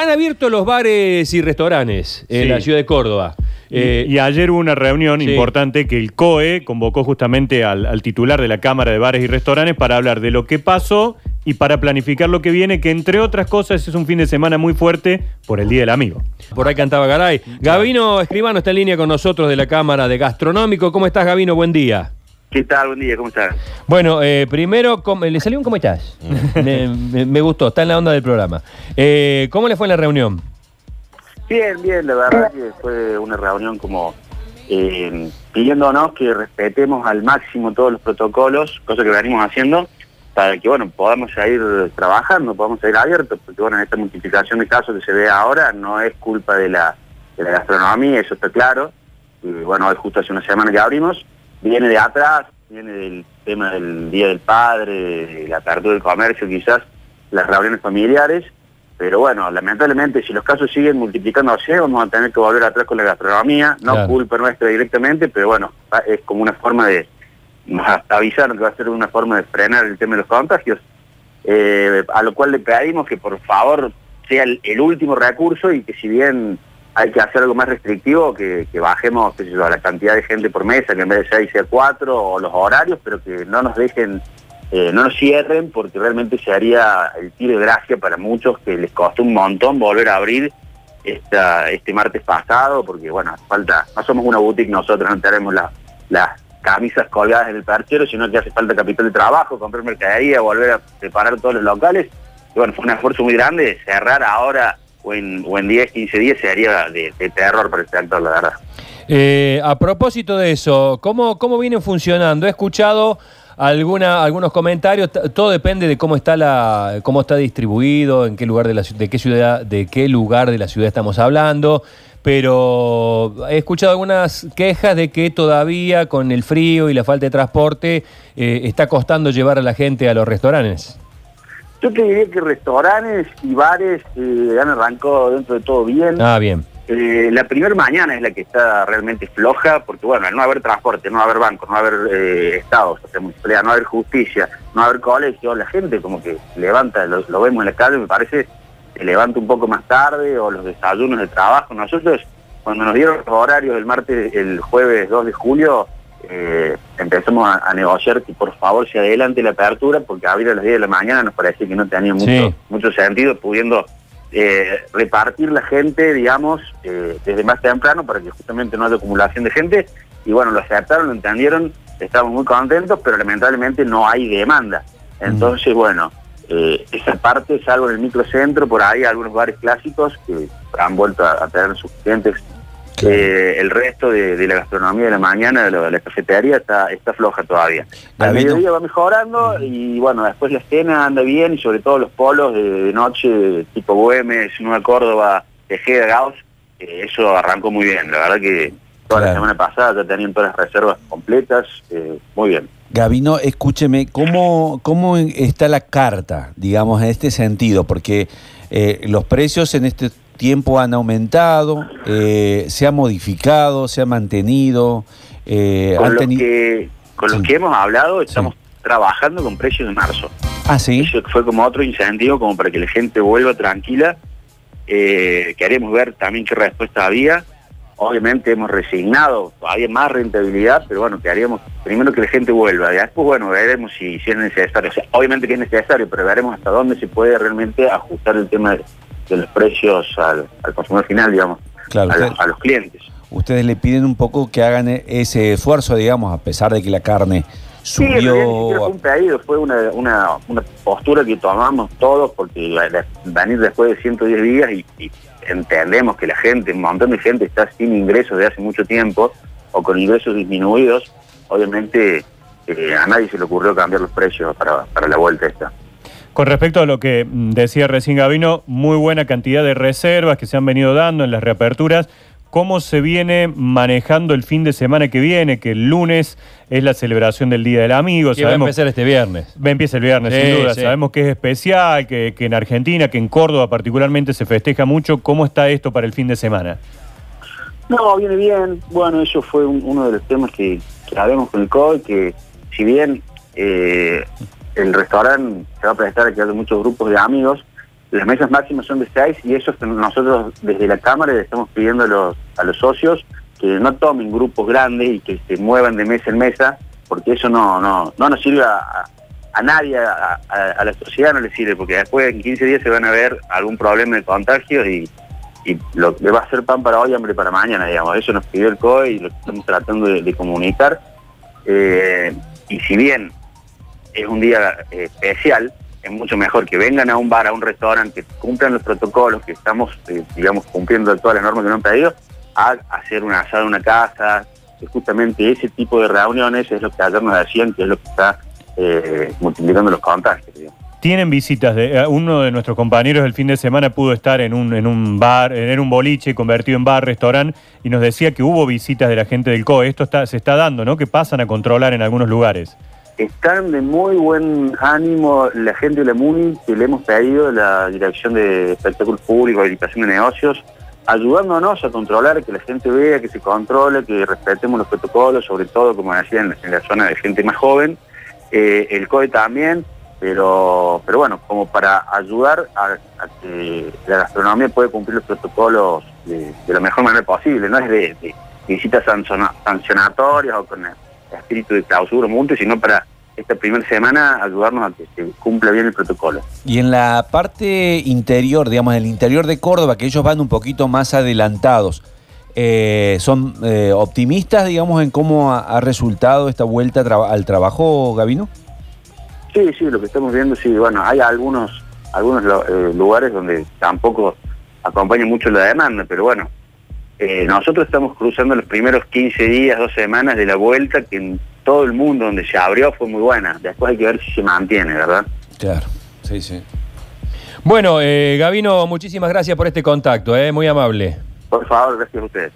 Han abierto los bares y restaurantes en Sí. la ciudad de Córdoba. Eh, y ayer hubo una reunión sí. importante que el COE convocó justamente al, al titular de la Cámara de Bares y Restaurantes para hablar de lo que pasó y para planificar lo que viene, que entre otras cosas es un fin de semana muy fuerte por el Día del Amigo. por ahí cantaba Garay. Gabino Escribano está en línea con nosotros de la Cámara de Gastronómico. ¿Cómo estás, Gabino? Buen día. ¿Qué tal? Buen día, ¿cómo estás? Bueno, eh, primero, ¿cómo- ¿le salió un cómo estás? me, me- me gustó, está en la onda del programa. Eh, ¿Cómo le fue en la reunión? Bien, bien, la verdad que fue una reunión como eh, pidiéndonos que respetemos al máximo todos los protocolos, cosa que venimos haciendo, para que, bueno, podamos seguir trabajando, podamos seguir abiertos, porque, bueno, esta multiplicación de casos que se ve ahora no es culpa de la, de la gastronomía, eso está claro. Y, bueno, hoy justo hace una semana que abrimos, viene de atrás, viene del tema del Día del Padre, la apertura del comercio, quizás, las reuniones familiares, pero bueno, lamentablemente, si los casos siguen multiplicándose, vamos a tener que volver atrás con la gastronomía, no Claro. culpa nuestra directamente, pero bueno, es como una forma de nos avisaron que va a ser una forma de frenar el tema de los contagios, eh, a lo cual le pedimos que por favor sea el, el último recurso y que si bien hay que hacer algo más restrictivo, que, bajemos qué yo, la cantidad de gente por mesa, que en vez de 6 sea 4 o los horarios, pero que no nos dejen, eh, no nos cierren, porque realmente se haría el tiro de gracia para muchos que les costó un montón volver a abrir esta, este martes pasado, porque bueno, falta, no somos una boutique nosotros, no tenemos la- las camisas colgadas en el perchero, sino que hace falta capital de trabajo, comprar mercadería, volver a preparar todos los locales. Y bueno, fue un esfuerzo muy grande, cerrar ahora o en, o en 10, 15 días sería de, de terror para el sector, la verdad. Eh, a propósito de eso, ¿cómo, ¿cómo funcionando? He escuchado alguna, algunos comentarios, todo depende de cómo está la, cómo está distribuido, en qué lugar de la de qué ciudad, de qué lugar de la ciudad estamos hablando, pero he escuchado algunas quejas de que todavía con el frío y la falta de transporte eh, está costando llevar a la gente a los restaurantes. Yo te diría que restaurantes y bares eh, han arrancado dentro de todo bien. Ah, bien. Eh, la primera mañana es la que está realmente floja, porque bueno, al no haber transporte, no haber bancos, no haber eh, estados, o sea, municipalidad, no haber justicia, no haber colegio, la gente como que levanta, lo, lo vemos en la calle, me parece, se levanta un poco más tarde, o los desayunos de trabajo. Nosotros, cuando nos dieron los horarios el martes, el jueves 2 de julio, eh, empezamos a, a negociar que por favor se adelante la apertura, porque abrir a las 10 de la mañana nos parecía que no tenía mucho, Sí. mucho sentido, pudiendo eh, repartir la gente, digamos, eh, desde más temprano para que justamente no haya acumulación de gente. Y bueno, lo aceptaron, lo entendieron, estamos muy contentos, pero lamentablemente no hay demanda. Entonces, bueno, esa parte, salvo en el microcentro, por ahí algunos bares clásicos que han vuelto a, a tener sus clientes. Eh, el resto de, de la gastronomía de la mañana, de la, la cafetería, está, está floja todavía. Al mediodía va mejorando y bueno, después la escena anda bien y sobre todo los polos de, de noche, tipo Güemes, Nueva Córdoba, Tejeda, Gauss, eh, eso arrancó muy bien. La verdad que toda la semana pasada ya tenían todas las reservas completas, eh, muy bien. Gabino, escúcheme, ¿cómo, ¿cómo está la carta, digamos, en este sentido? Porque eh, los precios en este tiempo han aumentado, eh, se ha modificado, se ha mantenido. eh, Con, han los que, con los Sí. que hemos hablado estamos trabajando con precios de marzo. Ah, sí. Eso fue como otro incentivo como para que la gente vuelva tranquila. Eh, queremos ver también qué respuesta había. Obviamente hemos resignado todavía más rentabilidad, pero bueno, queríamos primero que la gente vuelva. Y después, bueno, veremos si, si es necesario. O sea, obviamente que es necesario, pero veremos hasta dónde se puede realmente ajustar el tema de, de los precios al, al consumidor final, digamos, Claro, a, usted- los, a los clientes. ustedes le piden un poco que hagan e- ese esfuerzo, digamos, a pesar de que la carne Sí, subió. fue un pedido, fue una, una, una postura que tomamos todos porque venir después de 110 días y, y entendemos que la gente, un montón de gente está sin ingresos de hace mucho tiempo o con ingresos disminuidos, obviamente eh, a nadie se le ocurrió cambiar los precios para, para la vuelta esta. Con respecto a lo que mm, decía recién Gabino, muy buena cantidad de reservas que se han venido dando en las reaperturas. ¿Cómo se viene manejando el fin de semana que viene? Que el lunes es la celebración del Día del Amigo. Que va a empezar este viernes. Va- Empieza el viernes, Sí, sin duda. sí. Sabemos que es especial, que, que en Argentina, que en Córdoba particularmente se festeja mucho. ¿Cómo está esto para el fin de semana? No, viene bien. Bueno, eso fue un- uno de los temas que, que hablamos con el COI, que si bien eh, el restaurante se va a prestar a haya muchos grupos de amigos, las mesas máximas son de seis y eso nosotros desde la Cámara le estamos pidiendo a los, a los socios que no tomen grupos grandes y que se muevan de mesa en mesa, porque eso no, no, no nos sirve a, nadie, a, la sociedad no le sirve, porque después en 15 días se van a ver algún problema de contagio y, y lo que va a ser pan para hoy, hambre para mañana, digamos. Eso nos pidió el COE y lo estamos tratando de, comunicar. Eh, y si bien es un día eh, especial, es mucho mejor que vengan a un bar, a un restaurante, que cumplan los protocolos, que estamos, eh, digamos, cumpliendo todas las normas que nos han pedido, a hacer una asado en una casa, que justamente ese tipo de reuniones es lo que ayer nos decían que es lo que está eh, multiplicando los contagios. Tienen visitas de uno de nuestros compañeros el fin de semana pudo estar en un, en un bar, en un boliche convertido en bar, restaurante y nos decía que hubo visitas de la gente del COE. Esto se está dando, ¿no? Que pasan a controlar en algunos lugares. Están de muy buen ánimo la gente de la MUNI que le hemos pedido la Dirección de Espectáculos Públicos, Habilitación de Negocios, ayudándonos a controlar, que la gente vea, que se controle, que respetemos los protocolos, sobre todo, como decía, en, la zona de gente más joven. Eh, el COE también, pero, pero bueno, como para ayudar a, que la gastronomía pueda cumplir los protocolos de, la mejor manera posible, no es de, visitas sancionatorias o con espíritu de clausura, mucho, sino para esta primera semana ayudarnos a que se cumpla bien el protocolo. Y en la parte interior, digamos, en el interior de Córdoba, que ellos van un poquito más adelantados, eh, ¿son eh, optimistas, digamos, en cómo ha, resultado esta vuelta al trabajo, Gabino? Sí, sí, lo que estamos viendo, sí, bueno, hay algunos, algunos eh, lugares donde tampoco acompaña mucho la demanda, pero bueno, nosotros estamos cruzando los primeros 15 días, dos semanas de la vuelta, que en todo el mundo donde se abrió fue muy buena. Después hay que ver si se mantiene, ¿verdad? Claro, sí, sí. Bueno, eh, Gabino, muchísimas gracias por este contacto, eh, muy amable. Por favor, gracias a ustedes.